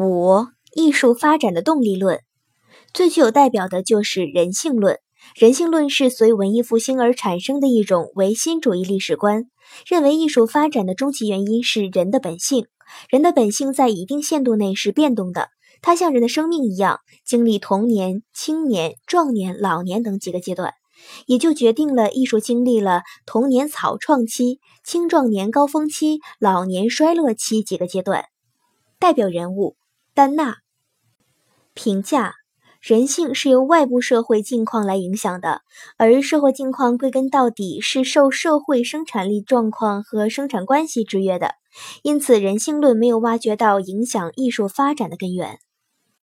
五、艺术发展的动力论，最具有代表的就是人性论。人性论是随文艺复兴而产生的一种唯心主义历史观，认为艺术发展的终极原因是人的本性。人的本性在一定限度内是变动的，它像人的生命一样，经历童年、青年、壮年、老年等几个阶段，也就决定了艺术经历了童年草创期、青壮年高峰期、老年衰落期几个阶段。代表人物。丹娜评价：人性是由外部社会境况来影响的，而社会境况归根到底是受社会生产力状况和生产关系制约的。因此，人性论没有挖掘到影响艺术发展的根源。